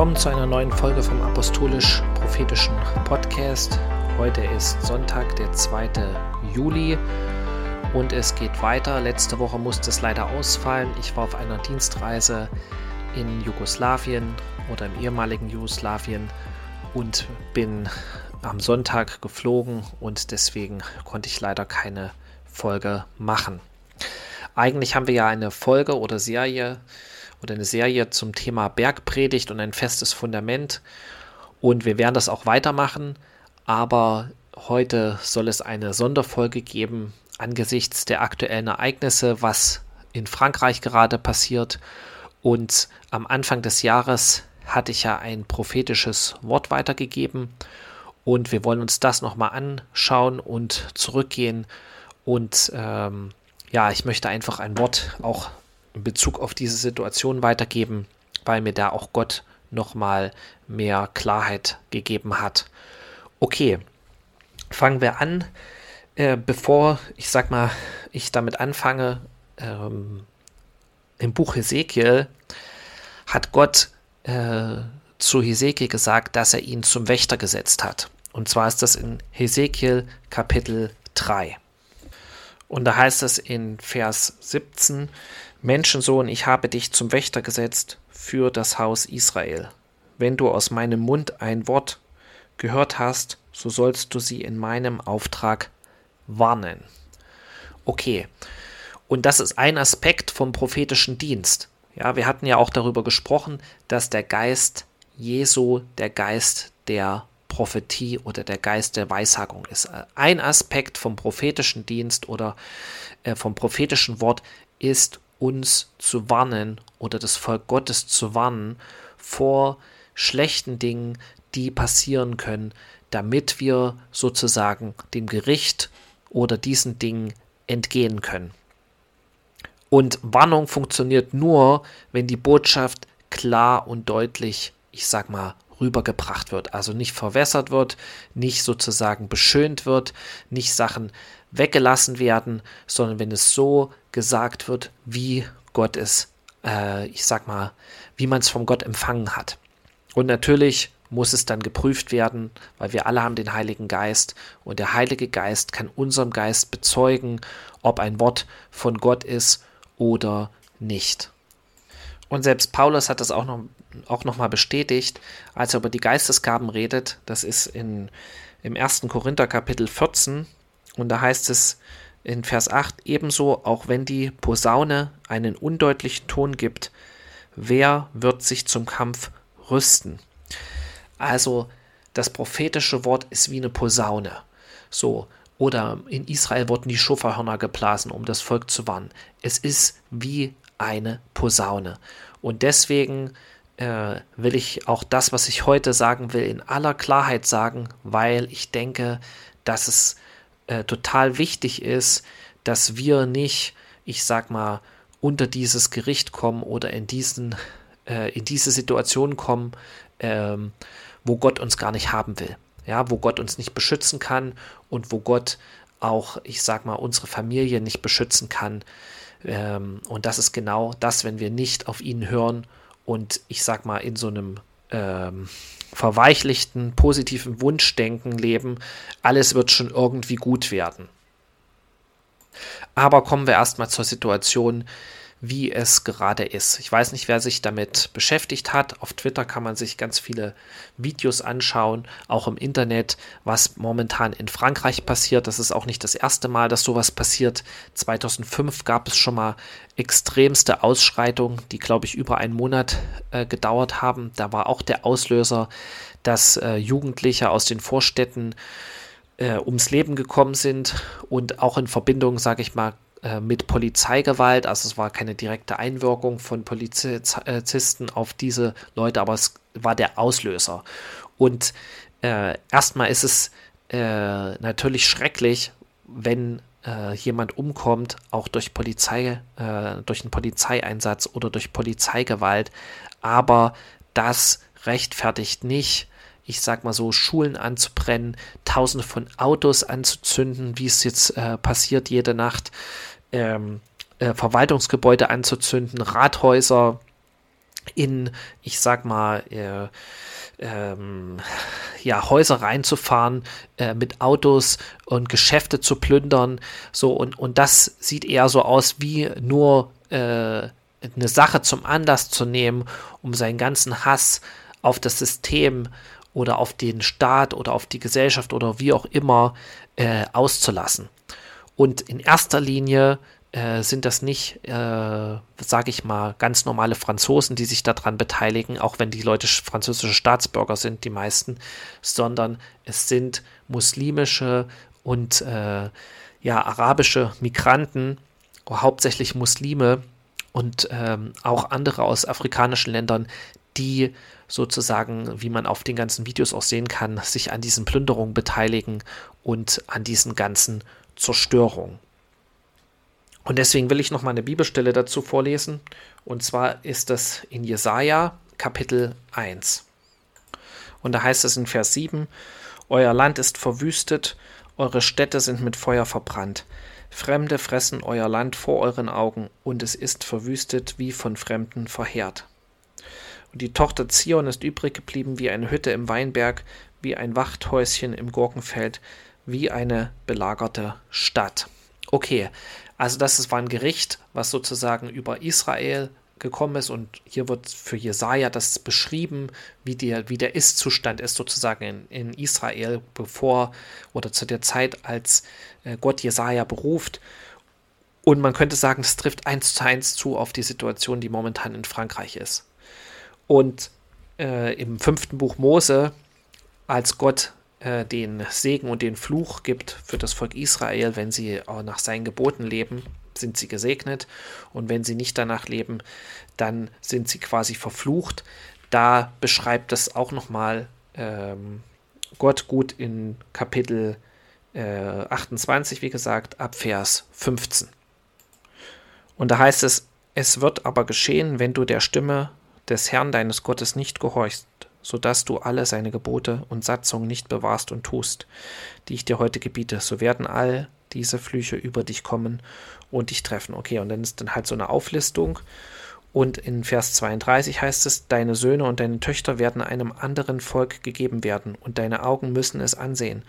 Willkommen zu einer neuen Folge vom Apostolisch-Prophetischen Podcast. Heute ist Sonntag, der 2. Juli und es geht weiter. Letzte Woche musste es leider ausfallen. Ich war auf einer Dienstreise in Jugoslawien oder im ehemaligen Jugoslawien und bin am Sonntag geflogen und deswegen konnte ich leider keine Folge machen. Eigentlich haben wir ja eine Folge oder Serie oder eine Serie zum Thema Bergpredigt und ein festes Fundament. Und wir werden das auch weitermachen, aber heute soll es eine Sonderfolge geben angesichts der aktuellen Ereignisse, was in Frankreich gerade passiert. Und am Anfang des Jahres hatte ich ja ein prophetisches Wort weitergegeben. Und wir wollen uns das nochmal anschauen und zurückgehen. Und ähm, ja, ich möchte einfach ein Wort auch in Bezug auf diese Situation weitergeben, weil mir da auch Gott nochmal mehr Klarheit gegeben hat. Okay, fangen wir an. Äh, bevor ich sag mal, ich damit anfange, ähm, im Buch Hesekiel hat Gott äh, zu Hesekiel gesagt, dass er ihn zum Wächter gesetzt hat. Und zwar ist das in Hesekiel Kapitel 3. Und da heißt es in Vers 17, Menschensohn, ich habe dich zum Wächter gesetzt für das Haus Israel. Wenn du aus meinem Mund ein Wort gehört hast, so sollst du sie in meinem Auftrag warnen. Okay, und das ist ein Aspekt vom prophetischen Dienst. Ja, wir hatten ja auch darüber gesprochen, dass der Geist Jesu der Geist der Prophetie oder der Geist der Weissagung ist. Ein Aspekt vom prophetischen Dienst oder äh, vom prophetischen Wort ist uns zu warnen oder das Volk Gottes zu warnen vor schlechten Dingen, die passieren können, damit wir sozusagen dem Gericht oder diesen Dingen entgehen können. Und Warnung funktioniert nur, wenn die Botschaft klar und deutlich, ich sag mal, rübergebracht wird. Also nicht verwässert wird, nicht sozusagen beschönt wird, nicht Sachen weggelassen werden, sondern wenn es so gesagt wird, wie Gott es, äh, ich sag mal, wie man es vom Gott empfangen hat. Und natürlich muss es dann geprüft werden, weil wir alle haben den Heiligen Geist und der Heilige Geist kann unserem Geist bezeugen, ob ein Wort von Gott ist oder nicht. Und selbst Paulus hat das auch noch, auch noch mal bestätigt, als er über die Geistesgaben redet. Das ist in, im 1. Korinther Kapitel 14. Und da heißt es in Vers 8 ebenso, auch wenn die Posaune einen undeutlichen Ton gibt, wer wird sich zum Kampf rüsten? Also das prophetische Wort ist wie eine Posaune. So, oder in Israel wurden die Schofahörner geblasen, um das Volk zu warnen. Es ist wie eine Posaune. Und deswegen äh, will ich auch das, was ich heute sagen will, in aller Klarheit sagen, weil ich denke, dass es äh, total wichtig ist, dass wir nicht, ich sag mal, unter dieses Gericht kommen oder in diesen äh, in diese Situation kommen, ähm, wo Gott uns gar nicht haben will. Ja, wo Gott uns nicht beschützen kann und wo Gott auch, ich sag mal, unsere Familie nicht beschützen kann. Ähm, und das ist genau das, wenn wir nicht auf ihn hören und ich sag mal in so einem ähm, verweichlichten, positiven Wunschdenken leben, alles wird schon irgendwie gut werden. Aber kommen wir erstmal zur Situation, wie es gerade ist. Ich weiß nicht, wer sich damit beschäftigt hat. Auf Twitter kann man sich ganz viele Videos anschauen, auch im Internet, was momentan in Frankreich passiert. Das ist auch nicht das erste Mal, dass sowas passiert. 2005 gab es schon mal extremste Ausschreitungen, die, glaube ich, über einen Monat äh, gedauert haben. Da war auch der Auslöser, dass äh, Jugendliche aus den Vorstädten äh, ums Leben gekommen sind und auch in Verbindung, sage ich mal, äh, mit Polizeigewalt. Also es war keine direkte Einwirkung von Polizisten auf diese Leute, aber es war der Auslöser. Und äh, erstmal ist es äh, natürlich schrecklich, wenn äh, jemand umkommt, auch durch Polizei, äh, durch einen Polizeieinsatz oder durch Polizeigewalt. Aber das rechtfertigt nicht, ich sag mal so, Schulen anzubrennen, tausende von Autos anzuzünden, wie es jetzt äh, passiert jede Nacht, ähm, äh, Verwaltungsgebäude anzuzünden, Rathäuser in, ich sag mal, äh, ähm, ja, Häuser reinzufahren, äh, mit Autos und Geschäfte zu plündern. So, und, und das sieht eher so aus wie nur äh, eine Sache zum Anlass zu nehmen, um seinen ganzen Hass auf das System oder auf den Staat oder auf die Gesellschaft oder wie auch immer äh, auszulassen. Und in erster Linie äh, sind das nicht, äh, sage ich mal, ganz normale Franzosen, die sich daran beteiligen, auch wenn die Leute französische Staatsbürger sind, die meisten, sondern es sind muslimische und äh, ja, arabische Migranten, hauptsächlich Muslime und ähm, auch andere aus afrikanischen Ländern, die sozusagen, wie man auf den ganzen Videos auch sehen kann, sich an diesen Plünderungen beteiligen und an diesen ganzen Zerstörungen. Und deswegen will ich noch mal eine Bibelstelle dazu vorlesen. Und zwar ist das in Jesaja Kapitel 1. Und da heißt es in Vers 7: Euer Land ist verwüstet, eure Städte sind mit Feuer verbrannt. Fremde fressen euer Land vor euren Augen, und es ist verwüstet wie von Fremden verheert. Und die Tochter Zion ist übrig geblieben wie eine Hütte im Weinberg, wie ein Wachthäuschen im Gurkenfeld, wie eine belagerte Stadt. Okay, also das war ein Gericht, was sozusagen über Israel gekommen ist und hier wird für Jesaja das beschrieben, wie der, wie der Ist-Zustand ist sozusagen in, in Israel, bevor oder zu der Zeit, als äh, Gott Jesaja beruft. Und man könnte sagen, es trifft eins zu eins zu auf die Situation, die momentan in Frankreich ist. Und äh, im fünften Buch Mose, als Gott äh, den Segen und den Fluch gibt für das Volk Israel, wenn sie auch nach seinen Geboten leben, sind sie gesegnet und wenn sie nicht danach leben, dann sind sie quasi verflucht. Da beschreibt es auch nochmal ähm, Gott gut in Kapitel äh, 28, wie gesagt, ab Vers 15. Und da heißt es, es wird aber geschehen, wenn du der Stimme des Herrn deines Gottes nicht gehorchst, so dass du alle seine Gebote und Satzungen nicht bewahrst und tust, die ich dir heute gebiete, so werden all diese Flüche über dich kommen und dich treffen. Okay, und dann ist dann halt so eine Auflistung. Und in Vers 32 heißt es, deine Söhne und deine Töchter werden einem anderen Volk gegeben werden, und deine Augen müssen es ansehen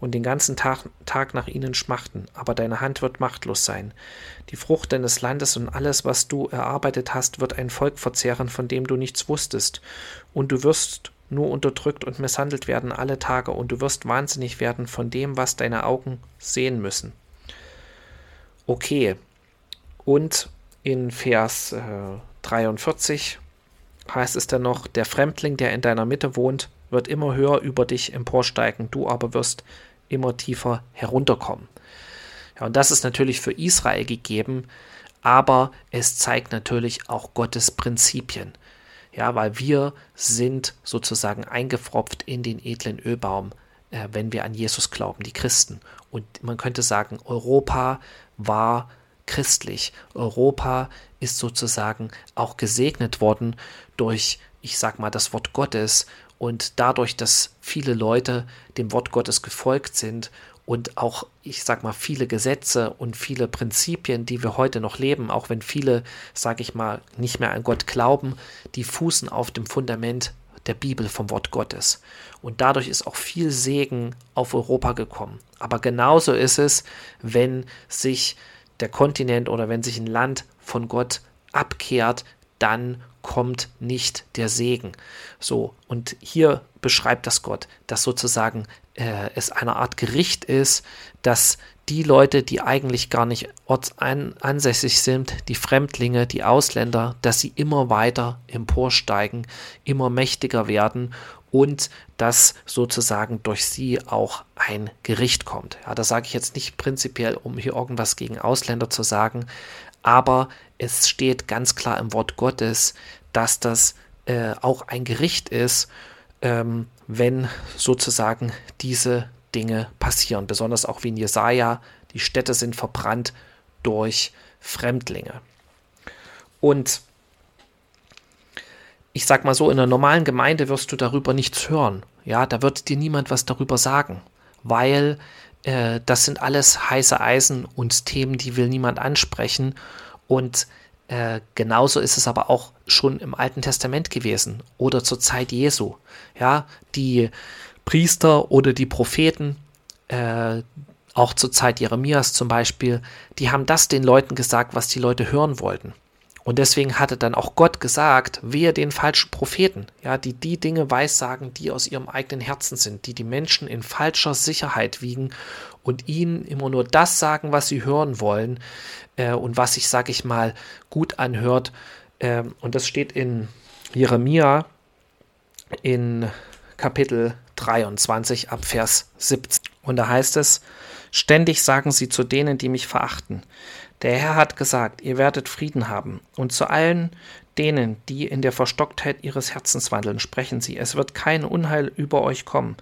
und den ganzen Tag, Tag nach ihnen schmachten, aber deine Hand wird machtlos sein. Die Frucht deines Landes und alles, was du erarbeitet hast, wird ein Volk verzehren, von dem du nichts wusstest, und du wirst nur unterdrückt und misshandelt werden alle Tage, und du wirst wahnsinnig werden von dem, was deine Augen sehen müssen. Okay, und in Vers äh, 43 heißt es dann noch, der Fremdling, der in deiner Mitte wohnt, wird immer höher über dich emporsteigen, du aber wirst immer tiefer herunterkommen. Ja, und das ist natürlich für Israel gegeben, aber es zeigt natürlich auch Gottes Prinzipien. Ja, weil wir sind sozusagen eingefropft in den edlen Ölbaum, äh, wenn wir an Jesus glauben, die Christen. Und man könnte sagen, Europa war christlich. Europa ist sozusagen auch gesegnet worden durch, ich sag mal, das Wort Gottes und dadurch, dass viele Leute dem Wort Gottes gefolgt sind und auch, ich sag mal, viele Gesetze und viele Prinzipien, die wir heute noch leben, auch wenn viele, sag ich mal, nicht mehr an Gott glauben, die fußen auf dem Fundament der Bibel vom Wort Gottes. Und dadurch ist auch viel Segen auf Europa gekommen. Aber genauso ist es, wenn sich der Kontinent oder wenn sich ein Land von Gott abkehrt, dann kommt nicht der Segen. So, und hier beschreibt das Gott, dass sozusagen äh, es eine Art Gericht ist, dass die Leute, die eigentlich gar nicht ortsansässig sind, die Fremdlinge, die Ausländer, dass sie immer weiter emporsteigen, immer mächtiger werden und dass sozusagen durch sie auch ein Gericht kommt. Ja, das sage ich jetzt nicht prinzipiell, um hier irgendwas gegen Ausländer zu sagen, aber es steht ganz klar im Wort Gottes, dass das äh, auch ein Gericht ist, ähm, wenn sozusagen diese Dinge passieren. Besonders auch wie in Jesaja, die Städte sind verbrannt durch Fremdlinge. Und ich sag mal so, in einer normalen Gemeinde wirst du darüber nichts hören. Ja, da wird dir niemand was darüber sagen, weil äh, das sind alles heiße Eisen und Themen, die will niemand ansprechen. Und äh, genauso ist es aber auch schon im Alten Testament gewesen oder zur Zeit Jesu. Ja, die Priester oder die Propheten, äh, auch zur Zeit Jeremias zum Beispiel, die haben das den Leuten gesagt, was die Leute hören wollten. Und deswegen hatte dann auch Gott gesagt, wehe den falschen Propheten, ja, die die Dinge weissagen, die aus ihrem eigenen Herzen sind, die die Menschen in falscher Sicherheit wiegen und ihnen immer nur das sagen, was sie hören wollen äh, und was sich, sag ich mal, gut anhört. Äh, und das steht in Jeremia in Kapitel 23 ab Vers 17. Und da heißt es, ständig sagen sie zu denen, die mich verachten, der Herr hat gesagt, ihr werdet Frieden haben. Und zu allen denen, die in der Verstocktheit ihres Herzens wandeln, sprechen sie, es wird kein Unheil über euch kommen.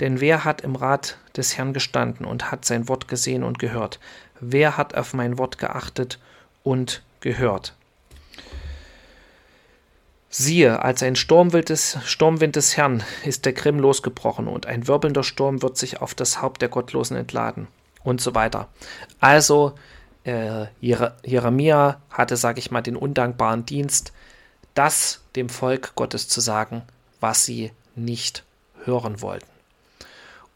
Denn wer hat im Rat des Herrn gestanden und hat sein Wort gesehen und gehört? Wer hat auf mein Wort geachtet und gehört? Siehe, als ein Sturmwind des, Sturmwind des Herrn ist der Grimm losgebrochen und ein wirbelnder Sturm wird sich auf das Haupt der Gottlosen entladen und so weiter. Also äh, Jeremia hatte, sage ich mal, den undankbaren Dienst, das dem Volk Gottes zu sagen, was sie nicht hören wollten.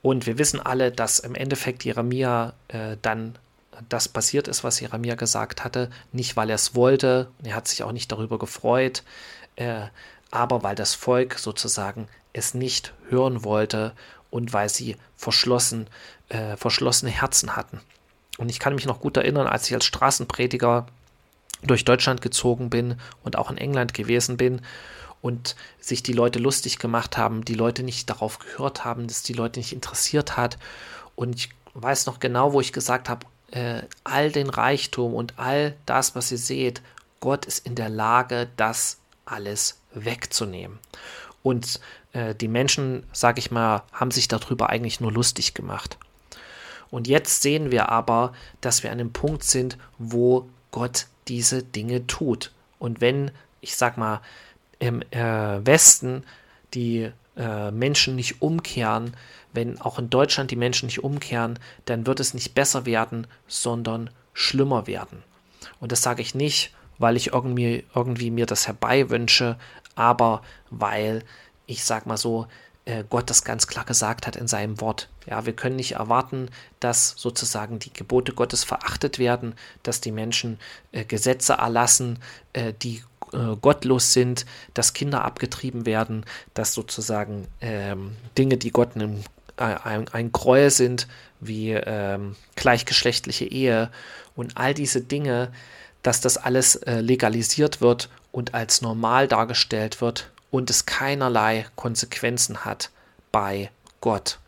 Und wir wissen alle, dass im Endeffekt Jeremia äh, dann das passiert ist, was Jeremia gesagt hatte, nicht weil er es wollte, er hat sich auch nicht darüber gefreut, äh, aber weil das Volk sozusagen es nicht hören wollte und weil sie verschlossen, äh, verschlossene Herzen hatten. Und ich kann mich noch gut erinnern, als ich als Straßenprediger durch Deutschland gezogen bin und auch in England gewesen bin und sich die Leute lustig gemacht haben, die Leute nicht darauf gehört haben, dass die Leute nicht interessiert hat. Und ich weiß noch genau, wo ich gesagt habe, äh, all den Reichtum und all das, was ihr seht, Gott ist in der Lage, das alles wegzunehmen. Und äh, die Menschen, sag ich mal, haben sich darüber eigentlich nur lustig gemacht. Und jetzt sehen wir aber, dass wir an einem Punkt sind, wo Gott diese Dinge tut. Und wenn, ich sag mal, im äh, Westen die äh, Menschen nicht umkehren, wenn auch in Deutschland die Menschen nicht umkehren, dann wird es nicht besser werden, sondern schlimmer werden. Und das sage ich nicht, weil ich irgendwie, irgendwie mir das herbeiwünsche, aber weil ich sag mal so, Gott das ganz klar gesagt hat in seinem Wort. Ja, wir können nicht erwarten, dass sozusagen die Gebote Gottes verachtet werden, dass die Menschen äh, Gesetze erlassen, äh, die äh, gottlos sind, dass Kinder abgetrieben werden, dass sozusagen ähm, Dinge, die Gott einem, äh, ein, ein Gräuel sind, wie ähm, gleichgeschlechtliche Ehe und all diese Dinge, dass das alles äh, legalisiert wird und als normal dargestellt wird und es keinerlei Konsequenzen hat bei Gott.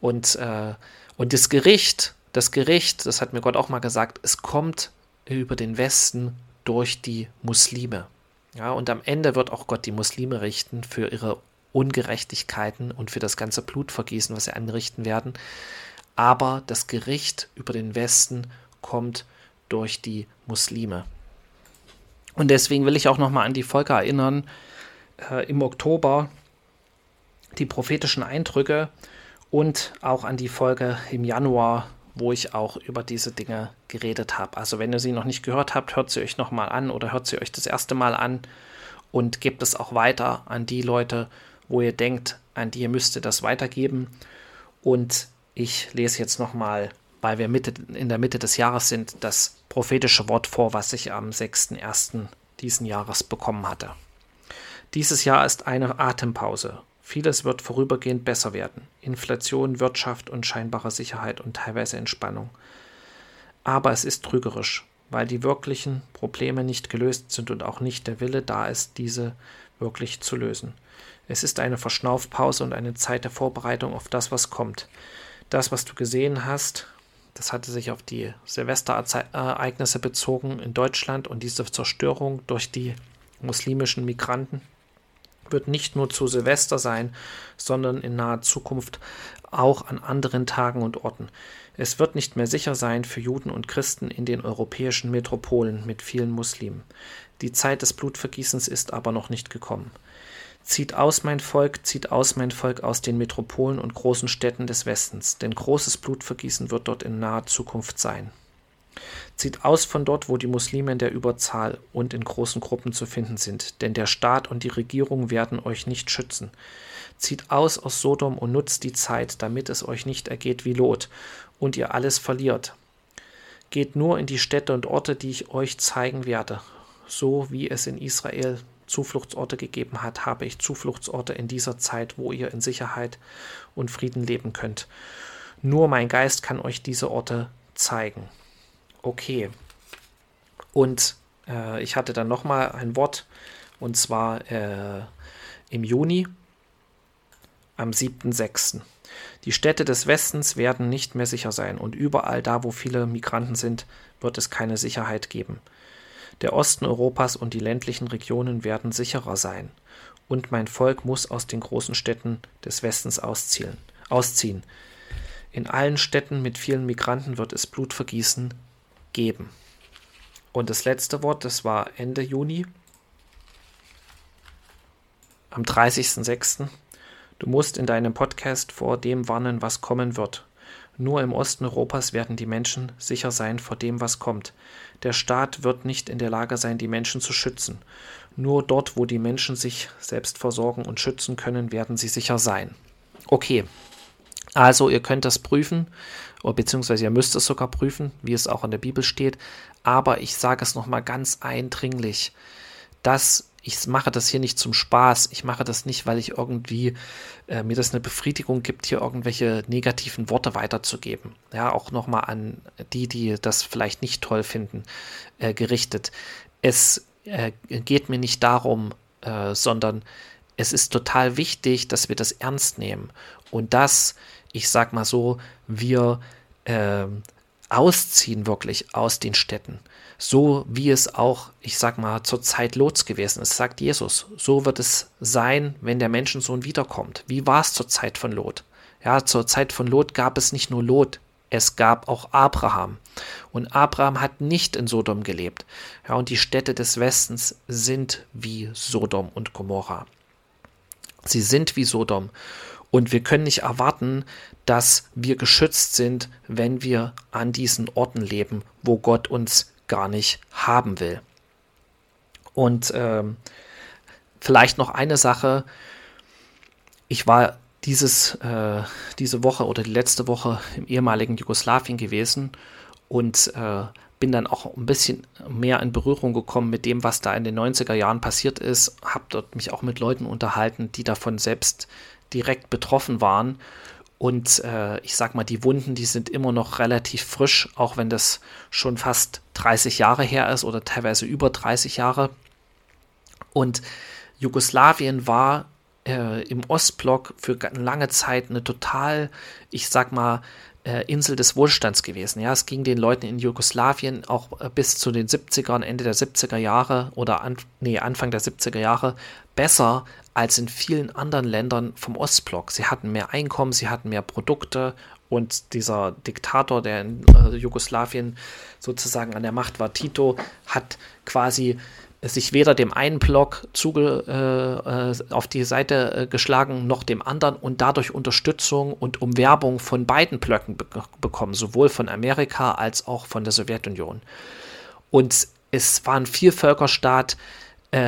Und, äh, und das Gericht, das Gericht, das hat mir Gott auch mal gesagt, es kommt über den Westen durch die Muslime. Ja, und am Ende wird auch Gott die Muslime richten für ihre Ungerechtigkeiten und für das ganze Blutvergießen, was sie anrichten werden. Aber das Gericht über den Westen kommt durch die Muslime. Und deswegen will ich auch nochmal an die Volker erinnern, äh, im Oktober die prophetischen Eindrücke und auch an die Folge im Januar, wo ich auch über diese Dinge geredet habe. Also wenn ihr sie noch nicht gehört habt, hört sie euch nochmal an oder hört sie euch das erste Mal an und gebt es auch weiter an die Leute, wo ihr denkt, an die ihr müsst das weitergeben. Und ich lese jetzt nochmal, weil wir Mitte, in der Mitte des Jahres sind, das prophetische Wort vor, was ich am 6.1. diesen Jahres bekommen hatte. Dieses Jahr ist eine Atempause. Vieles wird vorübergehend besser werden. Inflation, Wirtschaft und scheinbare Sicherheit und teilweise Entspannung. Aber es ist trügerisch, weil die wirklichen Probleme nicht gelöst sind und auch nicht der Wille da ist, diese wirklich zu lösen. Es ist eine Verschnaufpause und eine Zeit der Vorbereitung auf das, was kommt. Das, was du gesehen hast, das hatte sich auf die Silvesterereignisse bezogen in Deutschland und diese Zerstörung durch die muslimischen Migranten wird nicht nur zu Silvester sein, sondern in naher Zukunft auch an anderen Tagen und Orten. Es wird nicht mehr sicher sein für Juden und Christen in den europäischen Metropolen mit vielen Muslimen. Die Zeit des Blutvergießens ist aber noch nicht gekommen. Zieht aus, mein Volk, zieht aus, mein Volk, aus den Metropolen und großen Städten des Westens, denn großes Blutvergießen wird dort in naher Zukunft sein. Zieht aus von dort, wo die Muslime in der Überzahl und in großen Gruppen zu finden sind, denn der Staat und die Regierung werden euch nicht schützen. Zieht aus aus Sodom und nutzt die Zeit, damit es euch nicht ergeht wie Lot und ihr alles verliert. Geht nur in die Städte und Orte, die ich euch zeigen werde. So wie es in Israel Zufluchtsorte gegeben hat, habe ich Zufluchtsorte in dieser Zeit, wo ihr in Sicherheit und Frieden leben könnt. Nur mein Geist kann euch diese Orte zeigen. Okay. Und äh, ich hatte dann nochmal ein Wort, und zwar äh, im Juni, am 7.6. Die Städte des Westens werden nicht mehr sicher sein, und überall da, wo viele Migranten sind, wird es keine Sicherheit geben. Der Osten Europas und die ländlichen Regionen werden sicherer sein, und mein Volk muss aus den großen Städten des Westens ausziehen. In allen Städten mit vielen Migranten wird es Blutvergießen geben. Und das letzte Wort, das war Ende Juni, am 30.06. Du musst in deinem Podcast vor dem warnen, was kommen wird. Nur im Osten Europas werden die Menschen sicher sein vor dem, was kommt. Der Staat wird nicht in der Lage sein, die Menschen zu schützen. Nur dort, wo die Menschen sich selbst versorgen und schützen können, werden sie sicher sein. Okay, also ihr könnt das prüfen, beziehungsweise ihr müsst es sogar prüfen, wie es auch in der Bibel steht. Aber ich sage es nochmal ganz eindringlich, dass ich mache das hier nicht zum Spaß. Ich mache das nicht, weil ich irgendwie äh, mir das eine Befriedigung gibt, hier irgendwelche negativen Worte weiterzugeben. Ja, auch nochmal an die, die das vielleicht nicht toll finden, äh, gerichtet. Es äh, geht mir nicht darum, äh, sondern es ist total wichtig, dass wir das ernst nehmen und dass, ich sag mal so, wir ähm, ausziehen wirklich aus den Städten. So wie es auch, ich sag mal, zur Zeit Lots gewesen ist, sagt Jesus. So wird es sein, wenn der Menschensohn wiederkommt. Wie war es zur Zeit von Lot? Ja, zur Zeit von Lot gab es nicht nur Lot, es gab auch Abraham. Und Abraham hat nicht in Sodom gelebt. Ja, und die Städte des Westens sind wie Sodom und Gomorra. Sie sind wie Sodom. Und wir können nicht erwarten, dass wir geschützt sind, wenn wir an diesen Orten leben, wo Gott uns gar nicht haben will. Und ähm, vielleicht noch eine Sache. Ich war dieses, äh, diese Woche oder die letzte Woche im ehemaligen Jugoslawien gewesen und äh, bin dann auch ein bisschen mehr in Berührung gekommen mit dem, was da in den 90er Jahren passiert ist. Habe dort mich auch mit Leuten unterhalten, die davon selbst direkt betroffen waren. Und äh, ich sag mal, die Wunden, die sind immer noch relativ frisch, auch wenn das schon fast 30 Jahre her ist oder teilweise über 30 Jahre. Und Jugoslawien war äh, im Ostblock für lange Zeit eine total, ich sag mal, äh, Insel des Wohlstands gewesen. Ja, es ging den Leuten in Jugoslawien auch äh, bis zu den 70ern, Ende der 70er Jahre oder an, nee, Anfang der 70er Jahre besser als in vielen anderen Ländern vom Ostblock. Sie hatten mehr Einkommen, sie hatten mehr Produkte und dieser Diktator, der in äh, Jugoslawien sozusagen an der Macht war, Tito, hat quasi sich weder dem einen Block zuge, äh, äh, auf die Seite äh, geschlagen, noch dem anderen und dadurch Unterstützung und Umwerbung von beiden Blöcken be bekommen, sowohl von Amerika als auch von der Sowjetunion. Und es war ein Vielvölkerstaat, äh,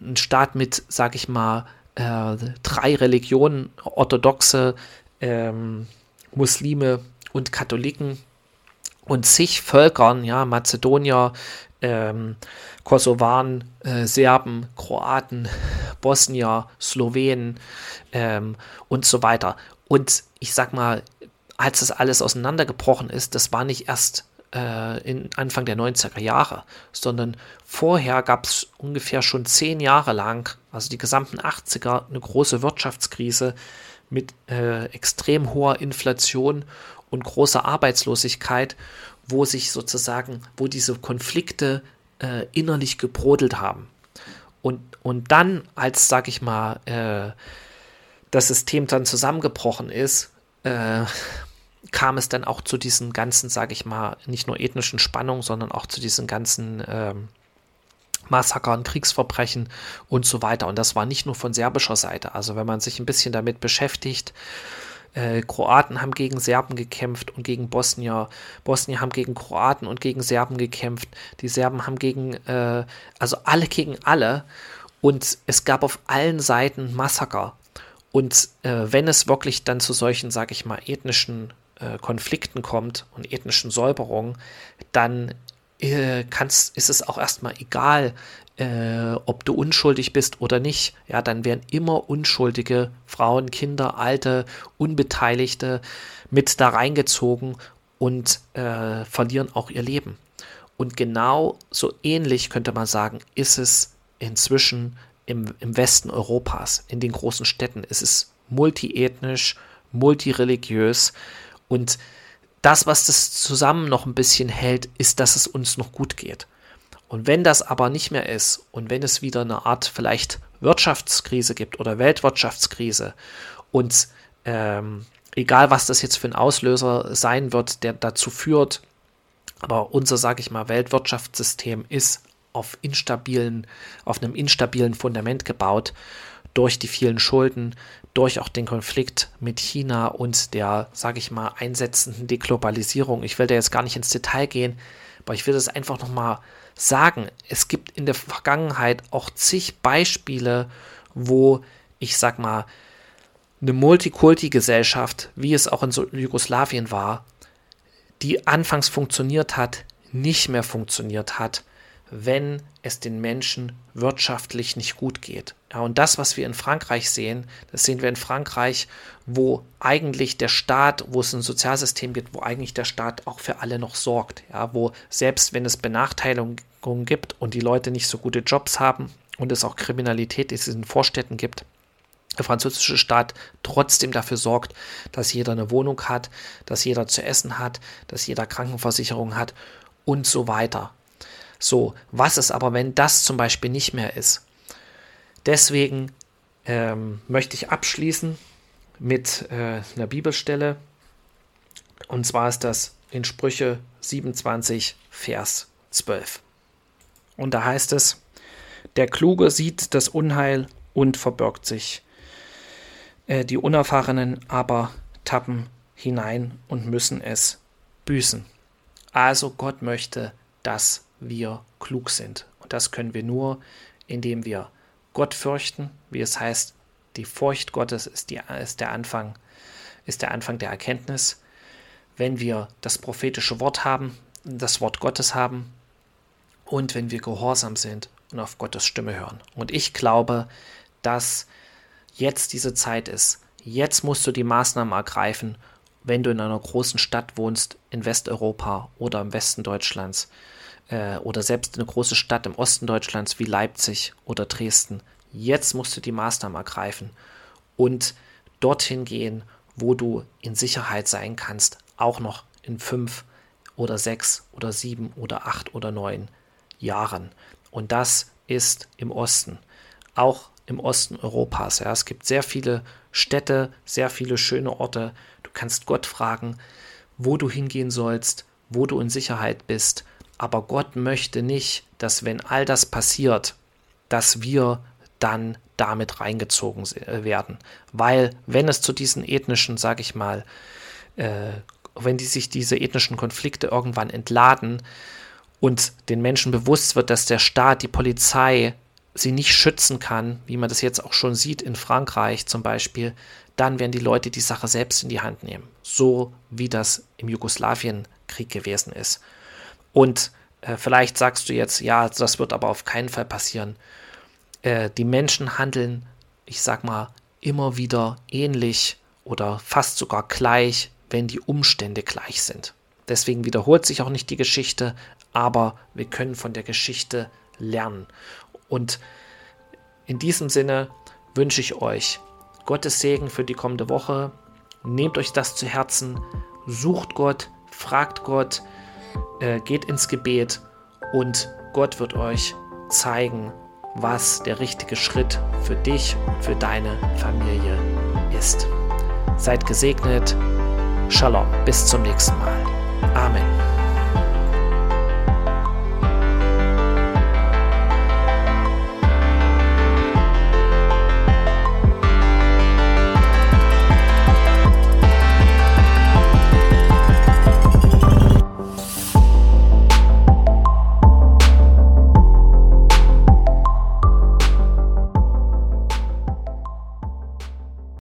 ein Staat mit, sag ich mal, äh, drei Religionen, orthodoxe, ähm, Muslime und Katholiken und zig Völkern, ja, Mazedonier, ähm, Kosovaren, äh, Serben, Kroaten, Bosnier, Slowenen ähm, und so weiter. Und ich sag mal, als das alles auseinandergebrochen ist, das war nicht erst äh, in Anfang der 90er Jahre, sondern vorher gab es ungefähr schon zehn Jahre lang, also die gesamten 80er, eine große Wirtschaftskrise mit äh, extrem hoher Inflation und großer Arbeitslosigkeit wo sich sozusagen, wo diese Konflikte äh, innerlich gebrodelt haben. Und, und dann, als, sag ich mal, äh, das System dann zusammengebrochen ist, äh, kam es dann auch zu diesen ganzen, sag ich mal, nicht nur ethnischen Spannungen, sondern auch zu diesen ganzen ähm, Massakern, Kriegsverbrechen und so weiter. Und das war nicht nur von serbischer Seite. Also wenn man sich ein bisschen damit beschäftigt, äh, Kroaten haben gegen Serben gekämpft und gegen Bosnier. Bosnier haben gegen Kroaten und gegen Serben gekämpft. Die Serben haben gegen, äh, also alle gegen alle. Und es gab auf allen Seiten Massaker. Und äh, wenn es wirklich dann zu solchen, sage ich mal, ethnischen äh, Konflikten kommt und ethnischen Säuberungen, dann äh, kannst, ist es auch erstmal egal, äh, ob du unschuldig bist oder nicht. Ja, dann werden immer unschuldige Frauen, Kinder, Alte, Unbeteiligte mit da reingezogen und äh, verlieren auch ihr Leben. Und genau so ähnlich könnte man sagen, ist es inzwischen im, im Westen Europas, in den großen Städten. Es ist multiethnisch, multireligiös und das, was das zusammen noch ein bisschen hält, ist, dass es uns noch gut geht. Und wenn das aber nicht mehr ist und wenn es wieder eine Art vielleicht Wirtschaftskrise gibt oder Weltwirtschaftskrise und ähm, egal was das jetzt für ein Auslöser sein wird, der dazu führt, aber unser, sage ich mal, Weltwirtschaftssystem ist auf instabilen, auf einem instabilen Fundament gebaut durch die vielen Schulden, durch auch den Konflikt mit China und der, sage ich mal, einsetzenden Deglobalisierung. Ich will da jetzt gar nicht ins Detail gehen, aber ich will das einfach nochmal sagen. Es gibt in der Vergangenheit auch zig Beispiele, wo ich sag mal, eine Multikulti-Gesellschaft, wie es auch in Jugoslawien war, die anfangs funktioniert hat, nicht mehr funktioniert hat wenn es den Menschen wirtschaftlich nicht gut geht. Ja, und das, was wir in Frankreich sehen, das sehen wir in Frankreich, wo eigentlich der Staat, wo es ein Sozialsystem gibt, wo eigentlich der Staat auch für alle noch sorgt. Ja, wo selbst wenn es Benachteiligungen gibt und die Leute nicht so gute Jobs haben und es auch Kriminalität in diesen Vorstädten gibt, der französische Staat trotzdem dafür sorgt, dass jeder eine Wohnung hat, dass jeder zu essen hat, dass jeder Krankenversicherung hat und so weiter. So, was ist aber, wenn das zum Beispiel nicht mehr ist? Deswegen ähm, möchte ich abschließen mit äh, einer Bibelstelle. Und zwar ist das in Sprüche 27, Vers 12. Und da heißt es, der Kluge sieht das Unheil und verbirgt sich. Äh, die Unerfahrenen aber tappen hinein und müssen es büßen. Also Gott möchte, dass wir klug sind. Und das können wir nur, indem wir Gott fürchten, wie es heißt, die Furcht Gottes ist, die, ist, der Anfang, ist der Anfang der Erkenntnis. Wenn wir das prophetische Wort haben, das Wort Gottes haben und wenn wir gehorsam sind und auf Gottes Stimme hören. Und ich glaube, dass jetzt diese Zeit ist. Jetzt musst du die Maßnahmen ergreifen, wenn du in einer großen Stadt wohnst, in Westeuropa oder im Westen Deutschlands äh, oder selbst eine große Stadt im Osten Deutschlands wie Leipzig oder Dresden. Jetzt musst du die Maßnahmen ergreifen und dorthin gehen, wo du in Sicherheit sein kannst, auch noch in fünf oder sechs oder sieben oder acht oder neun Jahren. Und das ist im Osten, auch im Osten Europas. Ja. Es gibt sehr viele Städte, sehr viele schöne Orte. Du kannst Gott fragen, wo du hingehen sollst, wo du in Sicherheit bist aber Gott möchte nicht, dass wenn all das passiert, dass wir dann damit reingezogen äh, werden. Weil wenn es zu diesen ethnischen, sag ich mal, äh, wenn die sich diese ethnischen Konflikte irgendwann entladen und den Menschen bewusst wird, dass der Staat, die Polizei sie nicht schützen kann, wie man das jetzt auch schon sieht in Frankreich zum Beispiel, dann werden die Leute die Sache selbst in die Hand nehmen. So wie das im Jugoslawienkrieg gewesen ist. Und äh, vielleicht sagst du jetzt, ja, das wird aber auf keinen Fall passieren. Äh, die Menschen handeln, ich sag mal, immer wieder ähnlich oder fast sogar gleich, wenn die Umstände gleich sind. Deswegen wiederholt sich auch nicht die Geschichte, aber wir können von der Geschichte lernen. Und in diesem Sinne wünsche ich euch Gottes Segen für die kommende Woche. Nehmt euch das zu Herzen, sucht Gott, fragt Gott, äh, geht ins Gebet und Gott wird euch zeigen, was der richtige Schritt für dich und für deine Familie ist. Seid gesegnet. Shalom. Bis zum nächsten Mal. Amen.